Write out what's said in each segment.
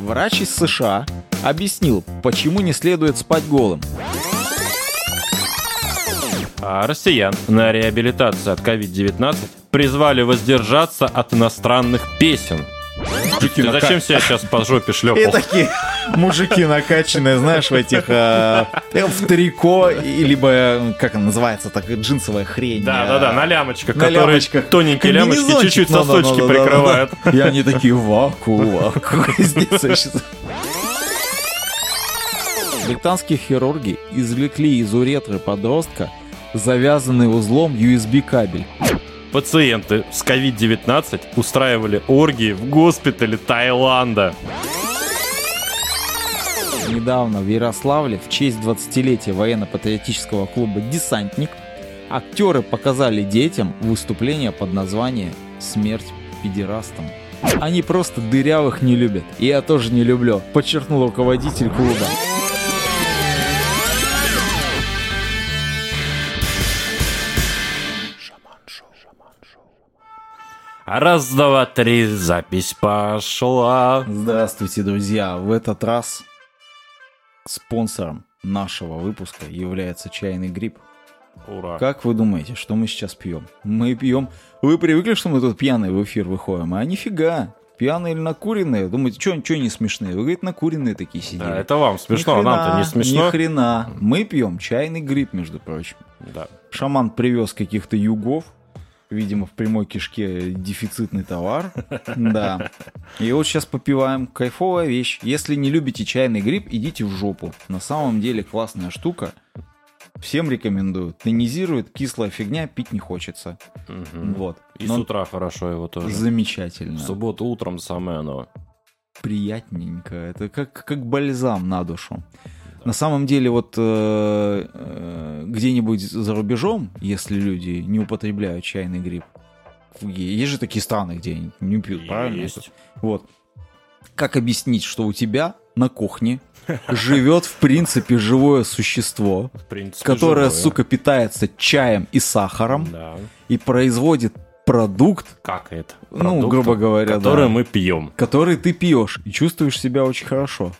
Врач из США объяснил, почему не следует спать голым. А россиян на реабилитацию от COVID-19 призвали воздержаться от иностранных песен. Ты зачем себя сейчас по жопе И шлепал? такие мужики накачанные, знаешь, в этих э, в трико, и либо, как она называется, так, джинсовая хрень. Да, да, да, на лямочках, На которые тоненькие лямочки чуть-чуть сосочки прикрывают. И они такие, ваку, ваку. Здесь Британские хирурги извлекли из уретры подростка завязанный узлом USB кабель. Пациенты с COVID-19 устраивали оргии в госпитале Таиланда. Недавно в Ярославле в честь 20-летия военно-патриотического клуба «Десантник» актеры показали детям выступление под названием «Смерть педерастам». Они просто дырявых не любят. И я тоже не люблю, подчеркнул руководитель клуба. Раз, два, три, запись пошла. Здравствуйте, друзья! В этот раз спонсором нашего выпуска является чайный гриб. Ура. Как вы думаете, что мы сейчас пьем? Мы пьем... Вы привыкли, что мы тут пьяные в эфир выходим? А нифига. Пьяные или накуренные? Думаете, что ничего не смешные? Вы, говорите, накуренные такие сидели. Да, это вам смешно, а нам-то не смешно. Ни хрена. Мы пьем чайный гриб, между прочим. Да. Шаман привез каких-то югов. Видимо, в прямой кишке дефицитный товар. Да. И вот сейчас попиваем. Кайфовая вещь. Если не любите чайный гриб, идите в жопу. На самом деле классная штука. Всем рекомендую. Тонизирует, кислая фигня, пить не хочется. Мгм. Вот. И Но с утра хорошо его тоже. Замечательно. В субботу утром самое оно. приятненько. Это как, как бальзам на душу. На самом деле, вот э, э, где-нибудь за рубежом, если люди не употребляют чайный гриб, есть же такие страны, где они не пьют, правильно? Есть. Вот. Как объяснить, что у тебя на кухне живет, в принципе, живое существо, принципе, которое, живое. сука, питается чаем и сахаром Да. и производит продукт, Какает. Ну, Продуктом, грубо говоря, который да. мы пьем. который ты пьешь и чувствуешь себя очень хорошо.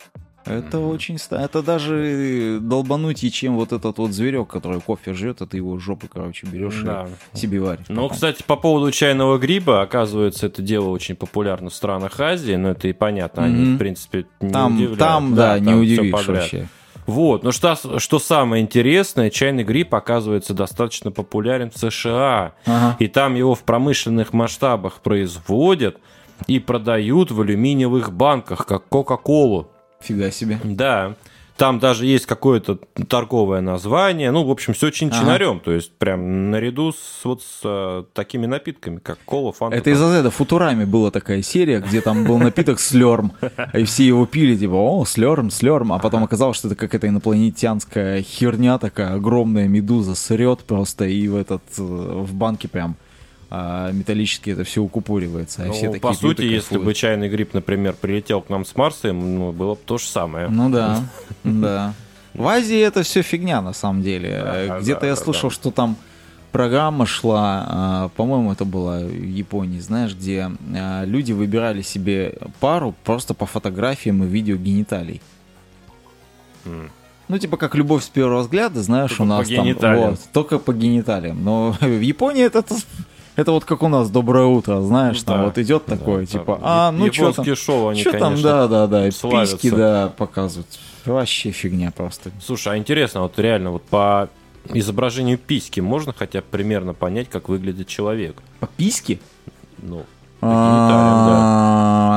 Это очень... Это даже долбанутее, чем вот этот вот зверек, который кофе жрет, ты его жопы, короче, берешь Да. и себе варишь. Ну, кстати, по поводу чайного гриба, оказывается, это дело очень популярно в странах Азии, но это и понятно, они, Мгм. в принципе, не Там, удивляют. там, да, не всё удивишь вообще. Вот, но что, что самое интересное, чайный гриб оказывается достаточно популярен в США. Ага. И там его в промышленных масштабах производят и продают в алюминиевых банках, как Кока-Колу. Фига себе. Да. Там даже есть какое-то торговое название. Ну, в общем, все чин-чинарем. То есть, прям наряду с вот с э, такими напитками, как кола, фанта. Это из-за этого Футурами была такая серия, где там был напиток слерм, и все его пили, типа, о, слерм, слерм, а потом оказалось, что это какая-то инопланетянская херня такая, огромная медуза срет просто, и в этот, э, в банке прям а, металлически это все укупоривается. а Ну, все по сути, и если бы чайный гриб, например, прилетел к нам с Марса, ну, было бы то же самое. Ну да, да. В Азии это все фигня на самом деле. Где-то я слышал, что там программа шла, а, по-моему, это была в Японии, знаешь, где а, люди выбирали себе пару просто по фотографиям и видео гениталий. Ну, типа как любовь с первого взгляда, знаешь, Только у по нас там... гениталиям. вот, только по гениталиям. Но в Японии это, это вот как у нас «Доброе утро», знаешь, там вот идет такое, типа, а, ну что там, шоу, они, там, да, да, да, письки, да, показывают. Вообще фигня просто. Слушай, а интересно, вот реально, вот по изображению письки можно хотя бы примерно понять, как выглядит человек? По письке? Ну, гениталиям, да.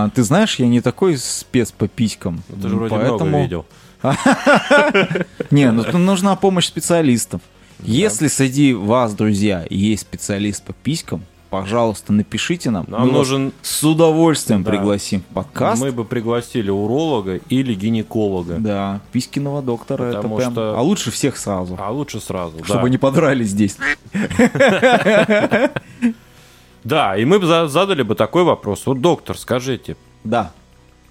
А, Ты знаешь, я не такой спец по писькам. Ну, Ты же вроде поэтому... много видел. Не, ну нужна помощь специалистов. Если среди вас, друзья, есть специалист по писькам, пожалуйста, напишите нам. Нам Мы нужен... с удовольствием Да. пригласим подкаст. Мы бы пригласили уролога или гинеколога. Да, писькиного доктора Потому это прям... что- А лучше всех сразу, А лучше сразу, чтобы да. не подрались здесь. Да, и мы бы за- задали бы такой вопрос. Вот, доктор, скажите, Да.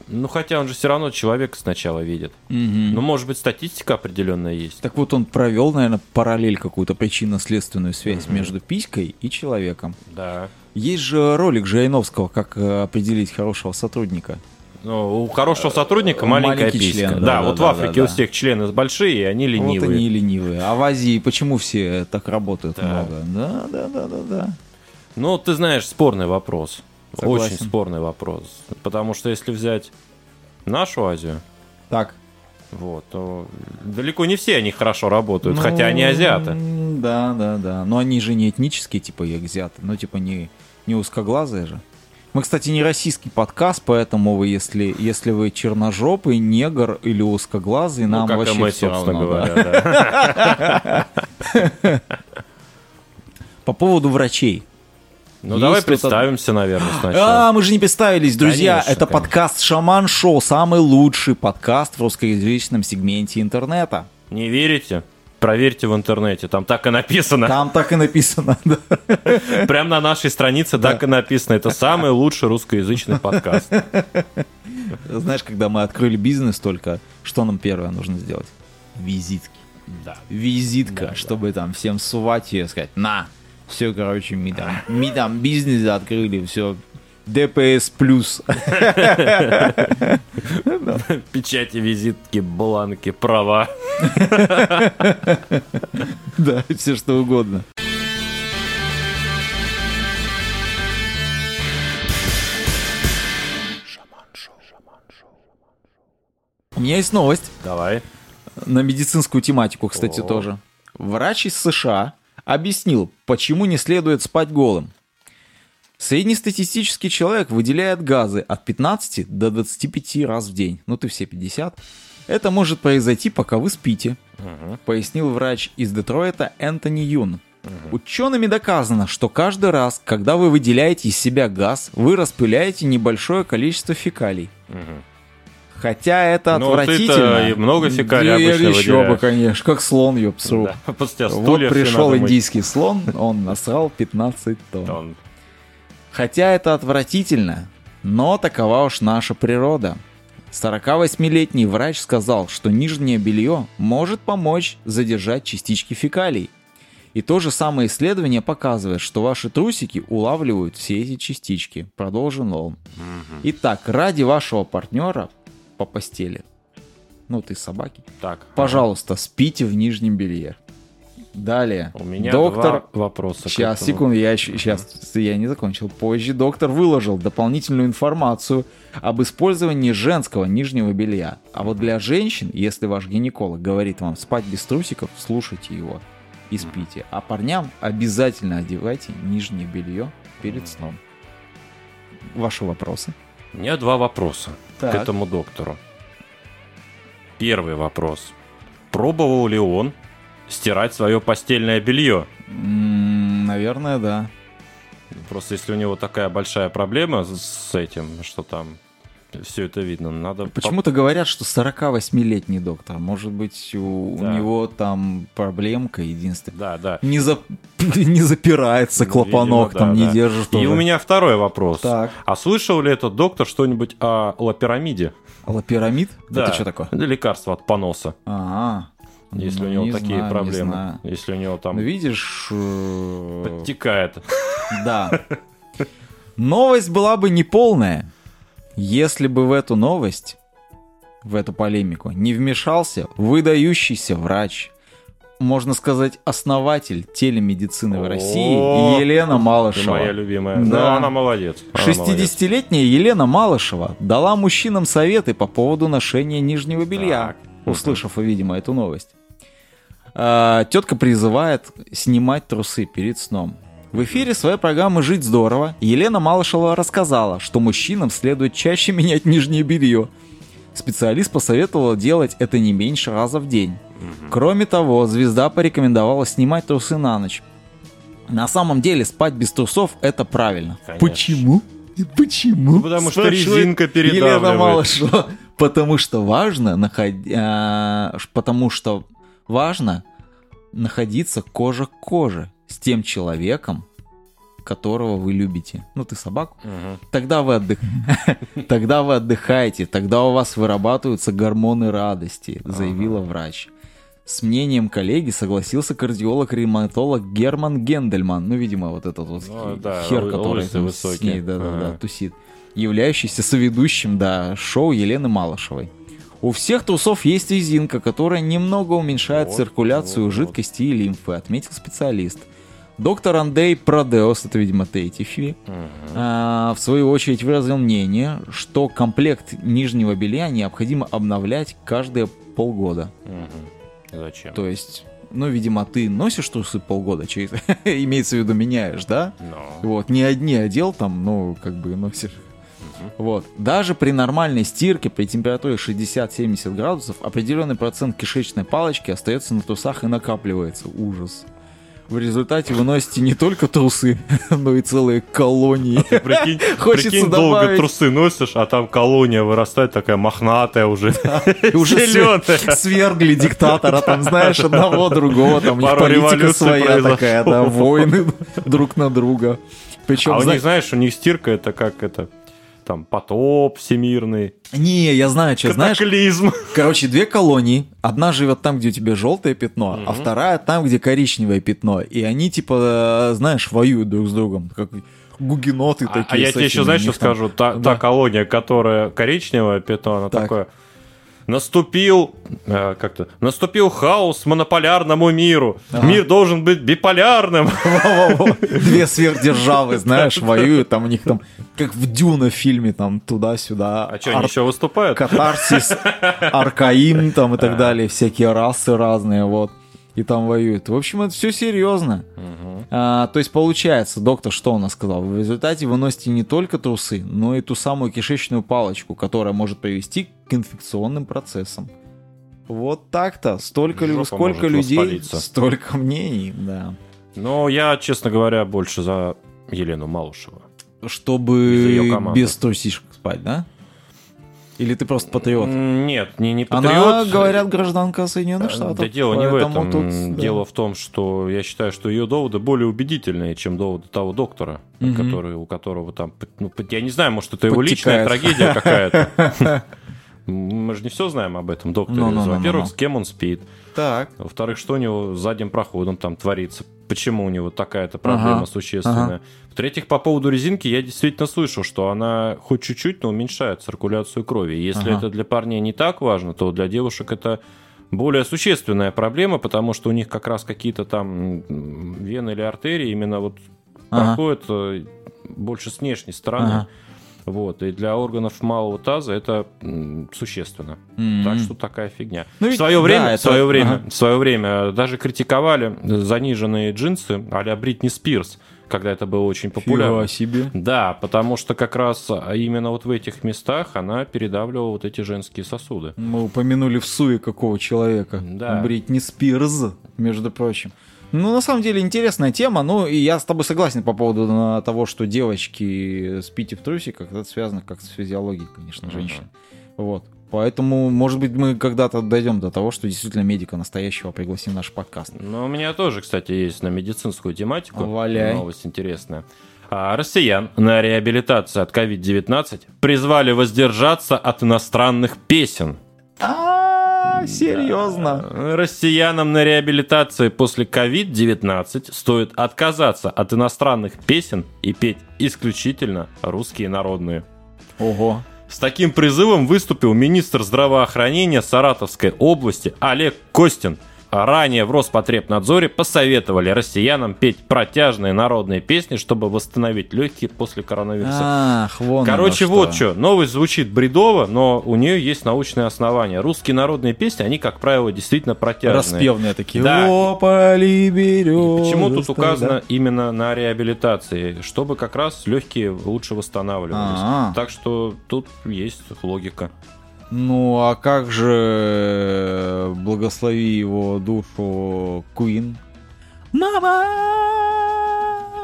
Ну, хотя он же все равно человека сначала видит. Ну, может быть, статистика определенная есть. Так вот, он провел, наверное, параллель какую-то причинно-следственную связь между писькой и человеком. Да. Есть же ролик Жириновского, как э, определить хорошего сотрудника. Ну, у хорошего сотрудника маленькая Маленький писька. член, да, да, вот да, в Африке да, у да. всех члены большие, и они ленивые. Вот они ленивые. А в Азии почему все так работают Да. много? Да, да, да, да, да. Ну, ты знаешь, спорный вопрос. Согласен. Очень спорный вопрос. Потому что если взять нашу Азию, Так. вот, то далеко не все они хорошо работают, Ну, хотя они азиаты. м, Да, да, да. Но они же не этнические, типа, и азиаты. Ну, типа, не, не узкоглазые же. Мы, кстати, не российский подкаст, поэтому вы, если, если вы черножопый, негр или узкоглазый, Ну, нам вообще мы, все равно. говоря, да. По поводу врачей. Ну, Есть давай представимся, наверное, сначала. А, мы же не представились, друзья. Конечно, Это конечно. подкаст Шаман Шоу, самый лучший подкаст в русскоязычном сегменте интернета. Не верите? Проверьте в интернете, там так и написано. Там так и написано. да. Прям на нашей странице так и написано. Это самый лучший русскоязычный подкаст. Знаешь, когда мы открыли бизнес только, что нам первое нужно сделать? Визитки. Да. Визитка, чтобы там всем сувать и сказать, на, все, короче, мы там, мы там бизнес открыли, все, ДПС плюс. Печати, визитки, бланки, права. Да, все что угодно. У меня есть новость Давай. на медицинскую тематику, кстати, О. тоже. Врач из США объяснил, почему не следует спать голым. Среднестатистический человек выделяет газы от 15 до 25 раз в день. Ну ты все 50. Это может произойти, пока вы спите, пояснил врач из Детройта Энтони Юн. Учеными доказано, что каждый раз, когда вы выделяете из себя газ, вы распыляете небольшое количество фекалий. Хотя это Ну, ты-то отвратительно. и много фекалий обычно еще бы, конечно, как слон, ёпсру. Да. Вот пришел надо мыть. индийский слон, он насрал 15 тонн. Он- Хотя это отвратительно, но такова уж наша природа. 48-летний врач сказал, что нижнее белье может помочь задержать частички фекалий. И то же самое исследование показывает, что ваши трусики улавливают все эти частички, продолжил он. Итак, ради вашего партнера по постели, ну ты собаки, Так. пожалуйста, спите в нижнем белье. Далее. У меня доктор два вопроса. Сейчас, секунду, я сейчас я не закончил. Позже доктор выложил дополнительную информацию об использовании женского нижнего белья. А вот для женщин, если ваш гинеколог говорит вам спать без трусиков, слушайте его и спите. А парням обязательно одевайте нижнее белье перед сном. Ваши вопросы? У меня два вопроса Так. к этому доктору. Первый вопрос. Пробовал ли он стирать свое постельное белье? Наверное, да. Просто если у него такая большая проблема с этим, что там все это видно, надо... Почему-то говорят, что 48-летний доктор. Может быть, у, у Да. него там проблемка единственная. Да, да. Не, за... не запирается клапанок, Видимо, там да, не да. держит. И тоже. у меня второй вопрос. Так. А слышал ли этот доктор что-нибудь о лапирамиде? Лапирамид? Да. Это что такое? Это лекарство от поноса. А, Если ну, у него не такие знаю, не проблемы. знаю. Если у него там Ну, видишь, э, подтекает. да. Новость была бы неполная, если бы в эту новость, в эту полемику, не вмешался выдающийся врач, можно сказать, основатель телемедицины в России Елена Малышева. моя любимая. Да. Да, она молодец. Она молодец. 60-летняя Елена Малышева дала мужчинам советы по поводу ношения нижнего белья, Так. услышав, видимо, эту новость. А, тетка призывает снимать трусы перед сном. В эфире своей программы «Жить здорово» Елена Малышева рассказала, что мужчинам следует чаще менять нижнее белье. Специалист посоветовал делать это не меньше раза в день. Кроме того, звезда порекомендовала снимать трусы на ночь. На самом деле спать без трусов это правильно. Конечно. Почему? И Почему? Ну, потому что резинка Елена передавливает. Малышева. Потому что важно находи- а, ш- потому что важно находиться кожа к коже с тем человеком, которого вы любите. Ну, ты собаку. Тогда вы, отдых... тогда вы отдыхаете, тогда у вас вырабатываются гормоны радости, заявила врач. С мнением коллеги согласился кардиолог-ремонтолог Герман Гендельман. Ну, видимо, вот этот вот Ну, да, хер, который там с ней, да, да, да, тусит. Являющийся соведущим, да, шоу Елены Малышевой. У всех трусов есть резинка, которая немного уменьшает Вот, циркуляцию вот, жидкости и лимфы, отметил специалист. Доктор Андрей Продеос, это, видимо, третий а, в свою очередь выразил мнение, что комплект нижнего белья необходимо обновлять каждые полгода. Зачем? То есть, ну, видимо, ты носишь трусы полгода, через... имеется в виду меняешь, да? Ну, Вот, не одни одел там, ну, как бы носишь. Вот. Даже при нормальной стирке, при температуре 60-70 градусов, определенный процент кишечной палочки остается на трусах и накапливается. Ужас. В результате вы носите не только трусы, но и целые колонии. Прикинь, Хочется прикинь, долго добавить. трусы носишь, а там колония вырастает такая мохнатая уже. И уже свер- свергли диктатора, там, знаешь, одного, другого, там у них Пару политика своя произошло. такая, да, войны друг на друга. Причем, А у них, знаешь, у них стирка это как это, там, потоп всемирный, Не, я знаю, что, знаешь, катаклизм. Короче, две колонии. Одна живет там, где у тебя желтое пятно, а вторая там, где коричневое пятно. И они, типа, знаешь, воюют друг с другом. Как гугеноты А, такие. а я тебе еще, знаешь, что там- скажу? Та, Да. та колония, которая коричневая пятно, она Так. такое... Наступил, э, как-то, наступил хаос монополярному миру. Мир должен быть биполярным. Две сверхдержавы, знаешь, воюют. Там у них там, как в Дюна фильме, там туда-сюда. А что, они еще выступают? Катарсис, Аркаим там и так далее, всякие расы разные, вот. И там воюют. В общем, это все серьезно. А, то есть, получается, доктор что у нас сказал? В результате вы носите не только трусы, но и ту самую кишечную палочку, которая может привести к инфекционным процессам. Вот так-то. Столько, Жопа сколько людей, воспалиться. столько мнений, да. Но я, честно говоря, больше за Елену Малышеву. Чтобы без трусишек спать, да? Или ты просто патриот? Нет, не, не патриот. Она, говорят, гражданка Соединенных Штатов. Да дело не в этом. тут, да. Дело в том, что я считаю, что ее доводы более убедительные, чем доводы того доктора, Мгм. который, у которого там... Ну, я не знаю, может, это его личная Подтекает. трагедия какая-то. Мы же не все знаем об этом докторе. Ну-ну-ну-ну-ну. Во-первых, с кем он спит. Так. Во-вторых, что у него с задним проходом там творится. Почему у него такая-то проблема Ага, существенная. В-третьих, по поводу резинки я действительно слышал, что она хоть чуть-чуть, но уменьшает циркуляцию крови. И Если Ага. это для парней не так важно, то для девушек это более существенная проблема, потому что у них как раз какие-то там вены или артерии именно вот Ага. проходят э, больше с внешней стороны. Ага. Вот, и для органов малого таза это существенно. М. Так что такая фигня. Ну в ведь- свое да, время, это- в свое время, ага. в свое время даже критиковали заниженные джинсы а-ля Бритни Спирс, когда это было очень популярно. Фига себе. Да, потому что как раз а, именно вот в этих местах она передавливала вот эти женские сосуды. Мы упомянули в суе какого человека. Да. Бритни Спирз, между прочим. Ну, на самом деле, интересная тема. Ну, и я с тобой согласен по поводу того, что девочки спите в трусиках. Это связано как с физиологией, конечно, женщин. Вот. Поэтому, может быть, мы когда-то дойдем до того, что действительно медика настоящего пригласим в наш подкаст. Но у меня тоже, кстати, есть на медицинскую тематику. Валяй. Новость интересная. А россиян на реабилитацию от COVID-19 призвали воздержаться от иностранных песен. Серьезно? Россиянам на реабилитации после COVID-19 стоит отказаться от иностранных песен и петь исключительно русские народные. Ого. С таким призывом выступил министр здравоохранения Саратовской области Олег Костин. Ранее в Роспотребнадзоре посоветовали россиянам петь протяжные народные песни, чтобы восстановить легкие после коронавируса. Ах, вон Короче, оно вот что. Новость звучит бредово, но у нее есть научное основание. Русские народные песни, они, как правило, действительно протяжные. Распевные такие. Да. О, поли березы, Почему тут да. указано именно на реабилитации? Чтобы как раз легкие лучше восстанавливались. А. Так что тут есть логика. Ну, а как же э, благослови его душу Куин? Мама!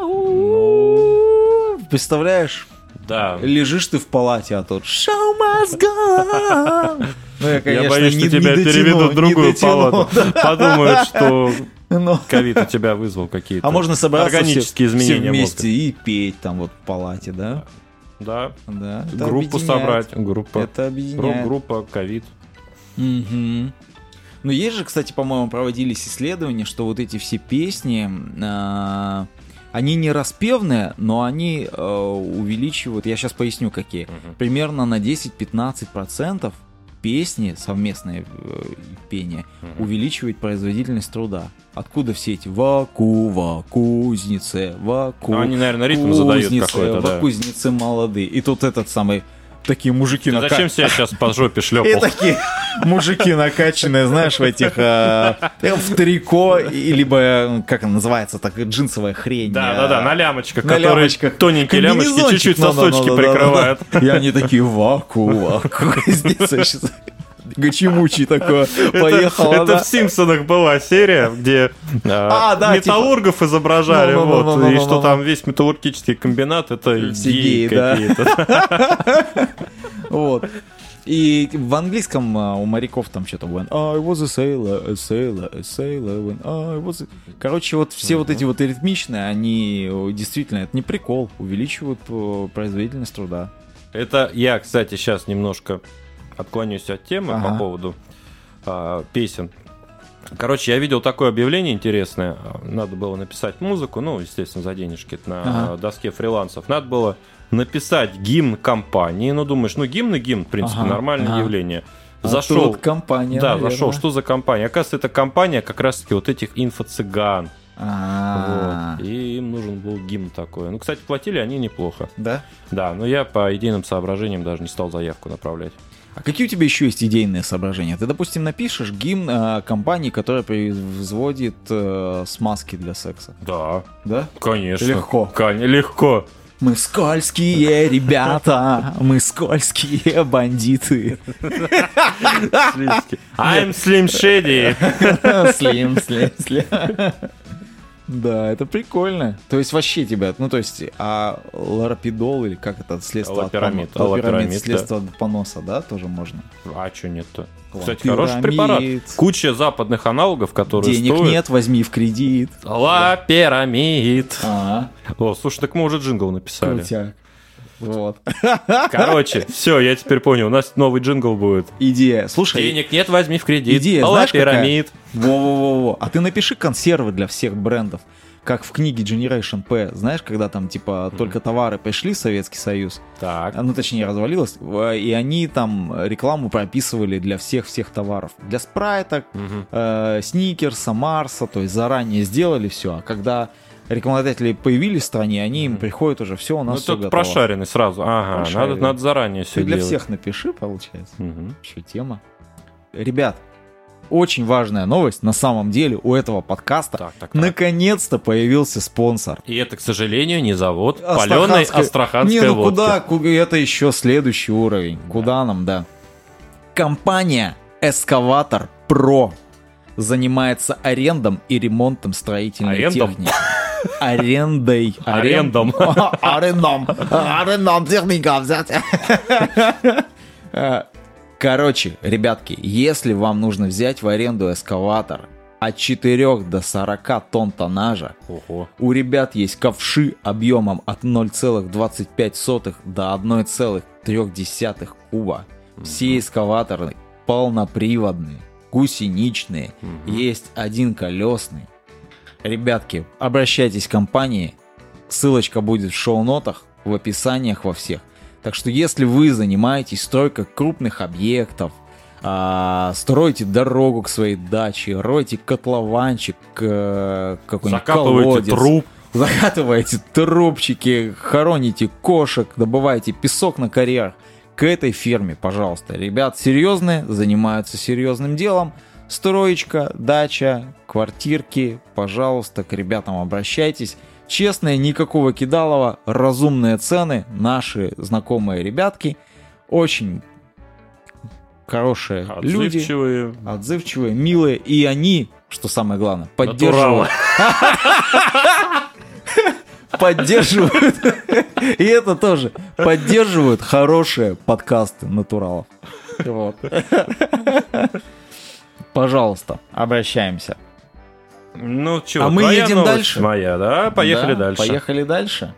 Ну. Представляешь? Да. Лежишь ты в палате, а тут Show must go! Ну, я, конечно, Я боюсь, не- что тебя не дотяну, переведут в другую дотяну. палату. Подумают, что Но- ковид у тебя вызвал какие-то А можно собраться органические все, все изменения вместе и петь там вот в палате, да? Да. Да, это группу объединяет. собрать, группа. Это объединяет. Рок-группа, ковид. Мгм. Ну, есть же, кстати, по-моему, проводились исследования, что вот эти все песни, а, они не распевные, но они а, увеличивают, я сейчас поясню, какие. Примерно на 10-15% песни, совместное э, пение, Мгм. увеличивает производительность труда. Откуда все эти ваку, вакузницы, ваку, Ну, они, наверное, ритм задают кузницы, какой-то, да. молодые. И тут этот самый, такие мужики Ты на зачем себя сейчас по жопе и шлепал? такие мужики накачанные, знаешь, в этих э, в трико, и- либо, э, как она называется, так, джинсовая хрень. Да, да, да, на лямочках, на которые лямочках. тоненькие лямочки чуть-чуть сосочки да, да, прикрывают. да. И они такие, ваку, ваку. Здесь Гачимучий такой поехал. Это в Симпсонах была серия, где А, э, да, металлургов изображали, Ну, ну, ну, вот, ну, и ну, что ну. там весь металлургический комбинат это геи, да. какие-то. Вот. И в английском а, у моряков там что-то when I was a sailor, a sailor, a sailor, when I was a... Короче, вот все вот эти вот ритмичные, они действительно, это не прикол, увеличивают производительность труда. Это я, кстати, сейчас немножко отклонюсь от темы Ага. по поводу а, песен. Короче, я видел такое объявление интересное. Надо было написать музыку, ну, естественно, за денежки на Ага. доске фрилансов. Надо было написать гимн компании. Ну, думаешь, ну, гимн и гимн, в принципе, Ага, нормальное ага. явление. А Зашел, тут компания, да, наверное. зашел, что за компания? Оказывается, это компания как раз-таки вот этих инфо-цыган. А, Вот. И им нужен был гимн такой. Ну, кстати, платили они неплохо. Да? Да, но я по идейным соображениям даже не стал заявку направлять. А какие у тебя еще есть идейные соображения? Ты, допустим, напишешь гимн э, компании, которая производит э, смазки для секса. Да, Да? конечно. Легко. Кон- легко. Мы скользкие ребята, мы скользкие бандиты. I'm Slim Shady. Слим, слим, слим. Да, это прикольно. То есть вообще тебя, ну то есть, а лорапидол или как это, следство от Лапирамид, поно- лапирамид, лапирамид, да. следство от поноса, да, тоже можно? А что нет-то? Лапирамид. Кстати, хороший препарат. Куча западных аналогов, которые Денег стоят. нет, возьми в кредит. Лапирамид. А, О, слушай, так мы уже джингл написали. крутяк. Вот. Короче, все, я теперь понял. У нас новый джингл будет. Идея. Слушай, Денег нет, возьми в кредит. Идея, знаешь, какая? Лапирамид. Во-во-во-во. А ты напиши консервы для всех брендов. Как в книге Generation P, знаешь, когда там типа только товары пришли в Советский Союз, Так. ну точнее развалилось, в- и они там рекламу прописывали для всех-всех товаров. Для спрайта, Мгм. э, сникерса, Марса, то есть заранее сделали все, а когда рекламодатели появились в стране, они им приходят уже все, у Ну, нас все только готово. прошаренный сразу. Ага, Прошаренный. надо, надо заранее все Ты для делать. всех напиши, получается. Мгм. Еще тема. Ребят, очень важная новость на самом деле у этого подкаста. Так, так, так. Наконец-то появился спонсор. И это, к сожалению, не завод паленой астраханской Не, ну водки. куда, ку- это еще следующий уровень. Куда нам, да. Компания Эскаватор Про занимается арендом и ремонтом строительной Арендом? техники. Арендой. Арендом. Арендом. Арендом техника взять. Э, Короче, ребятки, если вам нужно взять в аренду эскаватор от 4 до 40 тонн тоннажа, Ого. у ребят есть ковши объемом от 0,25 до 1,3 куба. Все эскаваторы полноприводные, гусеничные, Мгм. есть один колесный. Ребятки, обращайтесь к компании, ссылочка будет в шоу-нотах, в описаниях во всех. Так что если вы занимаетесь стройкой крупных объектов, а, строите дорогу к своей даче, роете котлованчик, э, какой-нибудь Закапываете колодец, труп. Закатываете трубчики, хороните кошек, добываете песок на карьерах. К этой фирме, пожалуйста. Ребят серьезные, занимаются серьезным делом. Строечка, дача, квартирки. Пожалуйста, к ребятам обращайтесь. Честные, никакого кидалова, разумные цены. Наши знакомые ребятки. Очень хорошие люди. Отзывчивые. Отзывчивые, милые. И они, что самое главное, поддерживают поддерживают, и это тоже, поддерживают хорошие подкасты натуралов. Вот. Пожалуйста, обращаемся. Ну, чего, А мы твоя едем новость, дальше? Моя, да? Поехали Да, дальше. Поехали дальше.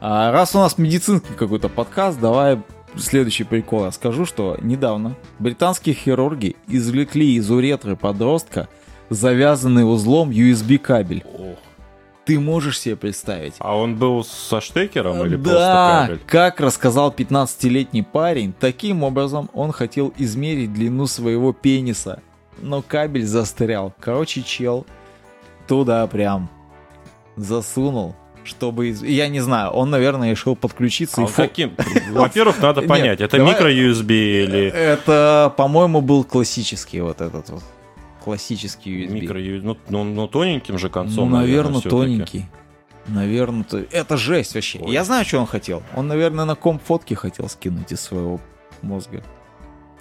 А раз у нас медицинский какой-то подкаст, давай следующий прикол расскажу, что недавно британские хирурги извлекли из уретры подростка завязанный узлом USB кабель. Ох. Ты можешь себе представить? А он был со штекером или просто да, кабель? как рассказал 15-летний парень, таким образом он хотел измерить длину своего пениса, но кабель застрял. Короче, чел туда прям засунул, чтобы... Я не знаю, он, наверное, решил подключиться А и фо- каким? Во-первых, надо Нет, понять, это давай- микро-USB или Это, по-моему, был классический вот этот вот. Классический USB. микро ну, ну, ну, тоненьким же Ну, концом, наверное, всё-таки. тоненький. Наверное, то... это жесть вообще. Ой. Я знаю, что он хотел. Он, наверное, на комп фотки хотел скинуть из своего мозга.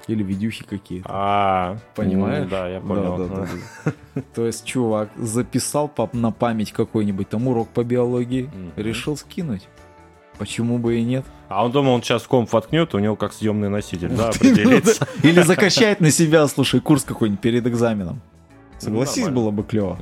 Или видюхи какие-то. А, Понимаешь? Да, я понял. Да, да, да. То есть, чувак записал на память какой-нибудь там урок по биологии, решил скинуть. Почему бы и нет? А он думал, он сейчас комп воткнет, у него как съемный носитель, да, определится. Или закачать на себя, слушай, курс какой-нибудь перед экзаменом. Согласись, нормально. было бы клево.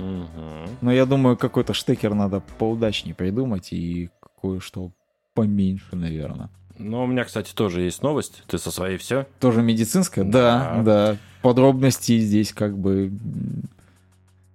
Но я думаю, какой-то штекер надо поудачнее придумать и кое-что поменьше, наверное. Ну, у меня, кстати, тоже есть новость. Ты со своей все? Тоже медицинская? Да, Да. да. Подробностей здесь как бы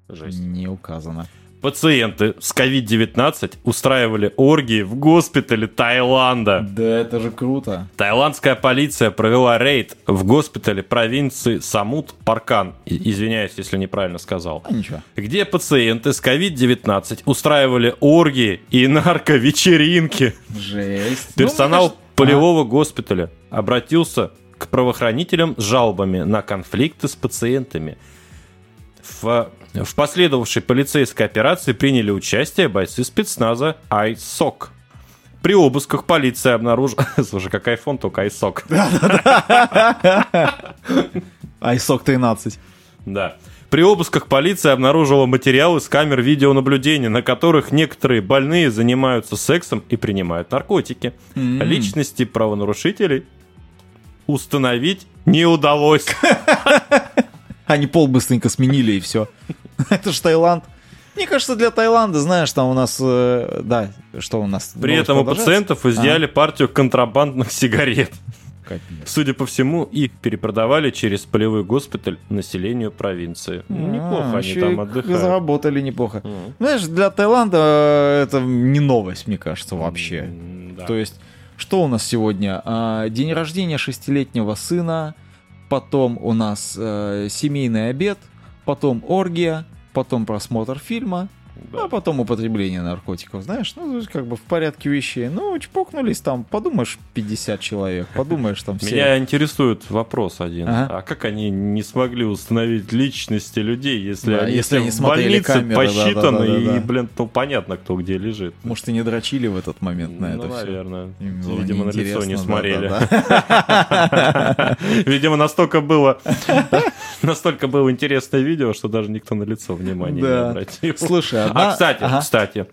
Жесть. не указано. Пациенты с COVID-19 устраивали оргии в госпитале Таиланда. Да, это же круто. Таиландская полиция провела рейд в госпитале провинции Самут Паркан. Извиняюсь, если неправильно сказал. А ничего. Где пациенты с COVID-19 устраивали оргии и нарковечеринки. Жесть. Персонал Ну, кажется- полевого госпиталя обратился к правоохранителям с жалобами на конфликты с пациентами. В, в последовавшей полицейской операции приняли участие бойцы спецназа ISOC. При обысках полиция обнаружила... Слушай, как iPhone, только ISOC. А, ISOC 13. Да. При обысках полиция обнаружила материалы с камер видеонаблюдения, на которых некоторые больные занимаются сексом и принимают наркотики. М. Личности правонарушителей установить не удалось. Они пол быстренько сменили и все. Это ж Таиланд. Мне кажется, для Таиланда, знаешь, там у нас, э, да, что у нас. При этом у пациентов изъяли партию контрабандных сигарет. Капец. Судя по всему, их перепродавали через полевой госпиталь населению провинции. Ну, Неплохо А, они там отдыхают. Заработали неплохо. Мгм. Знаешь, для Таиланда э, это не новость, мне кажется, вообще. Да. То есть, что у нас сегодня? А, День рождения шестилетнего сына, потом у нас э, семейный обед, потом оргия, потом просмотр фильма, Да. а потом употребление наркотиков. Знаешь, ну, то как бы в порядке вещей. Ну, чпокнулись там, подумаешь, 50 человек, подумаешь, там все... Меня интересует вопрос один. Ага. А как они не смогли установить личности людей, если Да, они если все они в больнице камеры, посчитаны да-да-да-да-да. и, блин, ну понятно, кто где лежит. Может, и не дрочили в этот момент на ну, это все. наверное. Им было Видимо, на лицо не смотрели. Видимо, настолько было настолько было интересное видео, что даже никто на лицо внимания не Да. обратил. Слушай, А, одна- кстати, Ага. кстати,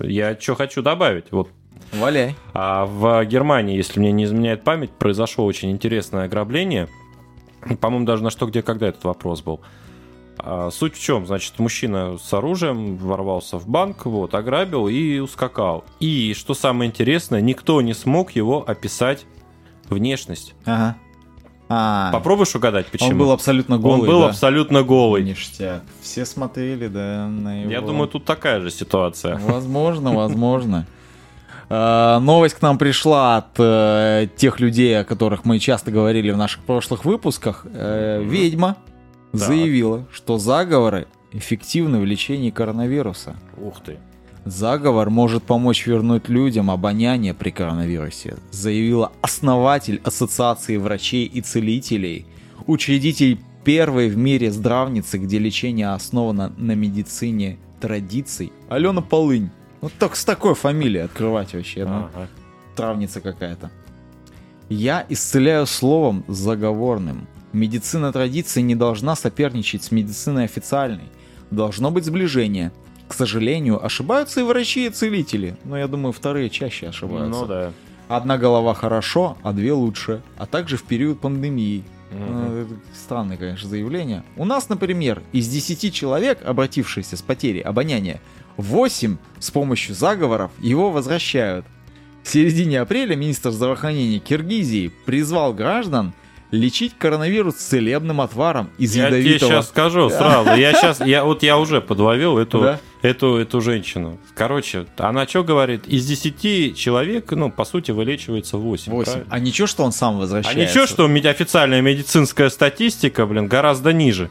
я что хочу добавить. Вот Валяй. а в Германии, если мне не изменяет память, произошло очень интересное ограбление. По-моему, даже на что, где, когда этот вопрос был. А, Суть в чем? Значит, мужчина с оружием ворвался в банк, вот, ограбил и ускакал. И, что самое интересное, никто не смог его описать внешность. Ага. А, Попробуешь угадать, почему? он был абсолютно голый, Он был да? абсолютно голый. Ништяк. Все смотрели, да, на его... Я думаю, тут такая же ситуация. Возможно, возможно. А, Новость к нам пришла от э, тех людей, о которых мы часто говорили в наших прошлых выпусках. Э, Ведьма заявила, что заговоры эффективны в лечении коронавируса. Ух ты. Заговор может помочь вернуть людям обоняние при коронавирусе, заявила основатель Ассоциации врачей и целителей, учредитель первой в мире здравницы, где лечение основано на медицине традиций, Алена Полынь. Вот так с такой фамилией открывать вообще, ну, Ага. травница какая-то. Я исцеляю словом заговорным. Медицина традиции не должна соперничать с медициной официальной. Должно быть сближение. К сожалению, ошибаются и врачи, и целители. Но я думаю, вторые чаще ошибаются. Ну да. Одна голова хорошо, а две лучше. А также в период пандемии. Это Странное, конечно, заявление. У нас, например, из 10 человек, обратившихся с потерей обоняния, 8 с помощью заговоров его возвращают. В середине апреля министр здравоохранения Киргизии призвал граждан лечить коронавирус целебным отваром из Я тебе ядовитого... сейчас скажу сразу. Я сейчас, я вот я уже подловил эту, Да? эту, эту женщину. Короче, она что говорит? Из 10 человек, ну, по сути, вылечивается 8. 8. А ничего, что он сам А возвращается? ничего, что официальная медицинская статистика, блин, гораздо ниже.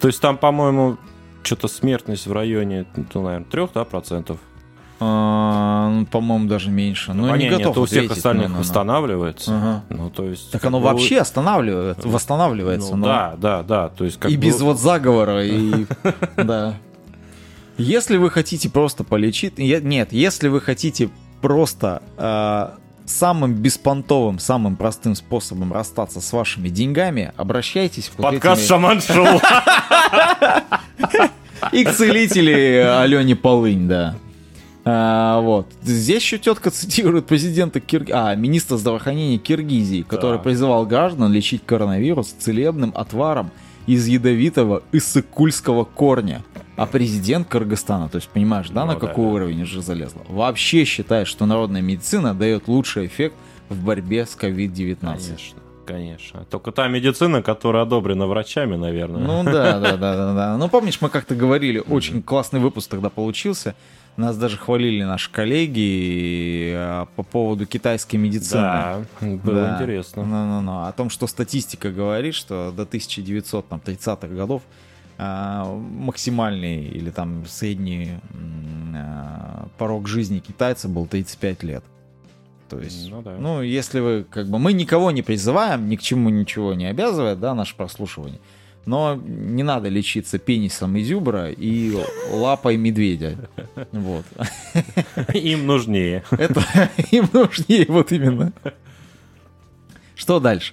То есть там, по-моему, что-то смертность в районе, ну, наверное, 3 да, процентов. А, ну, по-моему, даже меньше. Ну, А не готов нет, у всех остальных ну, ну, ну. восстанавливается. Ага. Ну, то есть... Так оно бы, вообще останавливается, восстанавливается. ну, но- да, да, да. То есть, как и бы- без вот заговора, и... Да. Если вы хотите просто полечить... Нет, если вы хотите просто э, самым беспонтовым, самым простым способом расстаться с вашими деньгами, обращайтесь вот Подкаст Шаман Шоу. и к целителе Алене Полынь, да. А, вот. Здесь еще тетка цитирует президента Кир... а, министра здравоохранения Киргизии, который Да. призывал граждан лечить коронавирус целебным отваром из ядовитого иссыкульского корня. А президент Кыргызстана, то есть понимаешь, да, Ну на да, какой да. уровень уже залезла, вообще считает, что народная медицина дает лучший эффект в борьбе с COVID-19. Конечно, конечно. Только та медицина, которая одобрена врачами, наверное. Ну да, да, да, да, да. Ну помнишь, мы как-то говорили, очень классный выпуск тогда получился. Нас даже хвалили наши коллеги э, по поводу китайской медицины. да, было Да. интересно. Ну-ну-ну. О том, что статистика говорит, что до 1930-х годов а, максимальный или там средний а, порог жизни китайца был 35 лет. То есть, Ну да. ну, если вы, как бы, мы никого не призываем, ни к чему ничего не обязывает, да, наше прослушивание. Но не надо лечиться пенисом изюбра и лапой медведя. Вот. Им нужнее. Это им нужнее вот именно. Что дальше?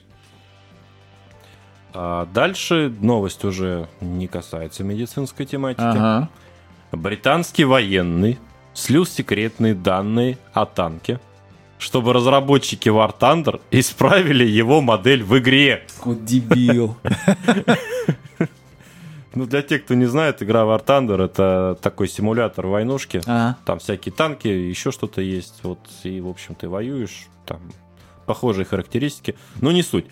А дальше новость уже не касается медицинской тематики. Ага. Британский военный слил секретные данные о танке, чтобы разработчики War Thunder исправили его модель в игре. Вот дебил. Ну, для тех, кто не знает, игра War Thunder это такой симулятор войнушки. Ага. Там всякие танки, еще что-то есть. Вот, и, в общем, ты воюешь. Там похожие характеристики. Но не суть.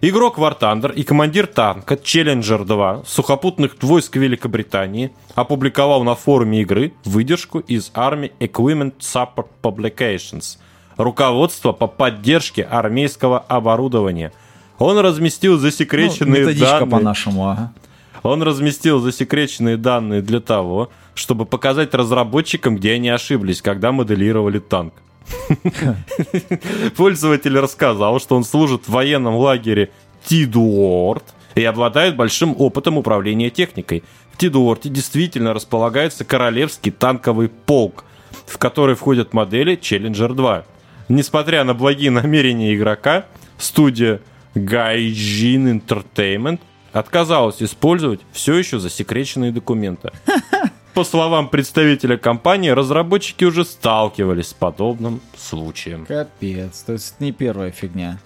Игрок War Thunder и командир танка Challenger 2 сухопутных войск Великобритании опубликовал на форуме игры выдержку из Army Equipment Support Publications руководство по поддержке армейского оборудования. Он разместил Ну, засекреченные методичка данные. по-нашему, ага. Он разместил засекреченные данные для того, чтобы показать разработчикам, где они ошиблись, когда моделировали танк. Пользователь рассказал, что он служит в военном лагере Тидуорт и обладает большим опытом управления техникой. В Тидуорте действительно располагается королевский танковый полк, в который входят модели Challenger 2. Несмотря на благие намерения игрока, студия Gaijin Entertainment отказалась использовать все еще засекреченные документы. По словам представителя компании, разработчики уже сталкивались с подобным случаем. Капец, то есть это не первая фигня.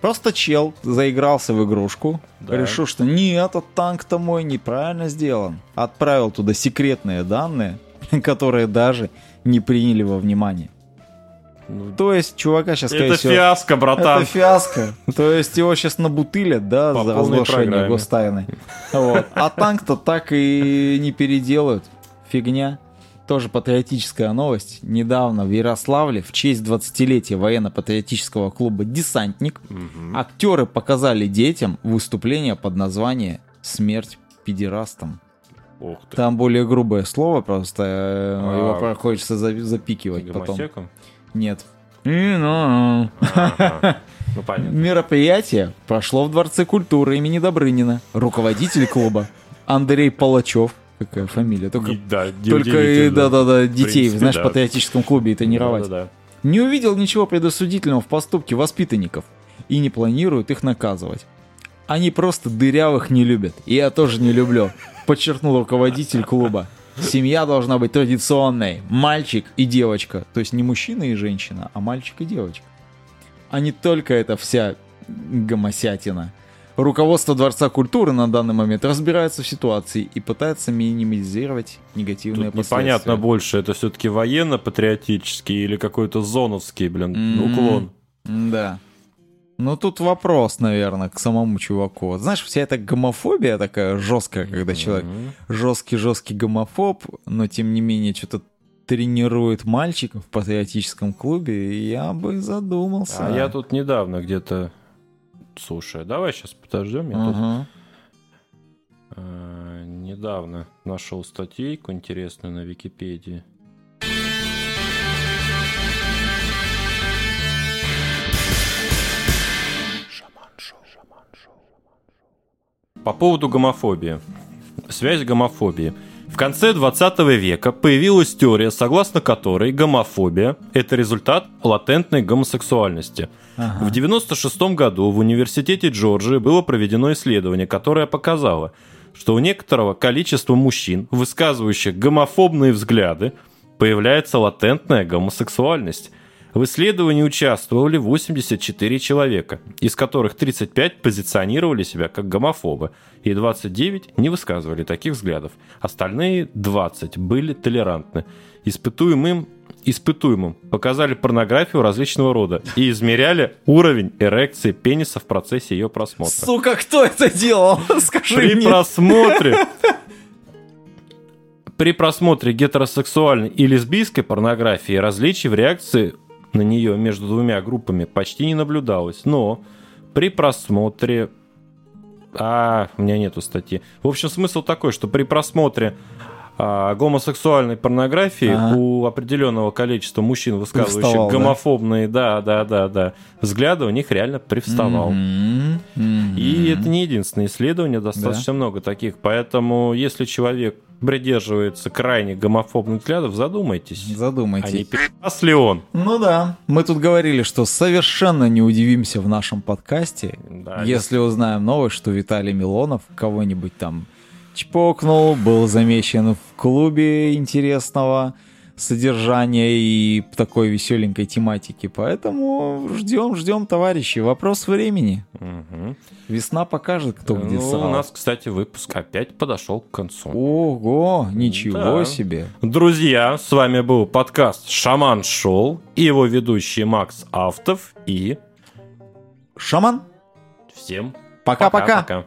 Просто чел заигрался в игрушку, Да. решил, что нет, этот танк-то мой неправильно сделан. Отправил туда секретные данные, которые даже не приняли во внимание. Ну, То есть, чувака сейчас, скорее Это всего, фиаско, братан. Это фиаско. То есть его сейчас набутылят, да, По за разглашение программе. гостайны. Вот. А танк-то так и не переделают. Фигня. Тоже патриотическая новость. Недавно в Ярославле в честь 20-летия военно-патриотического клуба «Десантник» Мгм. актеры показали детям выступление под названием «Смерть педерастам». Ух ты. Там более грубое слово, просто э, А. его хочется за- запикивать потом. Нет. Ну. Ну, понятно. Мероприятие прошло в Дворце культуры имени Добрынина. Руководитель клуба Андрей Палачев. Какая фамилия? Только, Да, только и, неудивительно. да-да-да, детей, принципе, знаешь, да. в патриотическом клубе и тренировать. Да-да-да. Не увидел ничего предосудительного в поступке воспитанников и не планирует их наказывать. Они просто дырявых не любят. И я тоже не люблю, подчеркнул руководитель клуба. Семья должна быть традиционной. Мальчик и девочка. То есть не мужчина и женщина, а мальчик и девочка. а не только эта вся гомосятина. Руководство Дворца культуры на данный момент разбирается в ситуации и пытается минимизировать негативные Тут последствия. непонятно больше, это все-таки военно-патриотический или какой-то зоновский, блин, М. уклон. Да. Ну, тут вопрос, наверное, к самому чуваку. Вот Знаешь, вся эта гомофобия такая жесткая, когда человек жесткий-жесткий гомофоб, но тем не менее что-то тренирует мальчиков в патриотическом клубе, и я бы задумался. А я тут недавно где-то... Слушай, давай сейчас подождем. Я тут, Ага. э, недавно нашел статейку интересную на Википедии. По поводу гомофобии. Связь гомофобии. В конце 20 века появилась теория, согласно которой гомофобия – это результат латентной гомосексуальности. Ага. В 96 году в университете Джорджии было проведено исследование, которое показало, что у некоторого количества мужчин, высказывающих гомофобные взгляды, появляется латентная гомосексуальность. В исследовании участвовали 84 человека, из которых 35 позиционировали себя как гомофобы, и 29 не высказывали таких взглядов. Остальные 20 были толерантны. Испытуемым испытуемым показали порнографию различного рода и измеряли уровень эрекции пениса в процессе ее просмотра. Сука, кто это делал? Скажи При мне. просмотре при просмотре гетеросексуальной и лесбийской порнографии различий в реакции на нее между двумя группами почти не наблюдалось. Но при просмотре... А, у меня нету статьи. В общем, смысл такой, что при просмотре а, гомосексуальной порнографии Ага. у определенного количества мужчин, высказывающих Привставал, да? гомофобные, да, да, да, да, взгляды, у них реально привставал. Мгм, мгм. И это не единственное исследование, достаточно много таких. Поэтому, если человек придерживается крайне гомофобных взглядов, задумайтесь. А Задумайтесь. не пи***ц ли он? Ну да, мы тут говорили, что совершенно не удивимся в нашем подкасте, Да, если узнаем новость, что Виталий Милонов кого-нибудь там чпокнул, был замечен в клубе интересного содержания и такой веселенькой тематики. Поэтому ждем, ждем, товарищи. Вопрос времени. Мгм. Весна покажет, кто где Ну, у нас, кстати, выпуск опять подошел к концу. Ого, ничего Да. себе. Друзья, с вами был подкаст «Шаман Шоу» и его ведущий Макс Автов. И Шаман, всем пока-пока.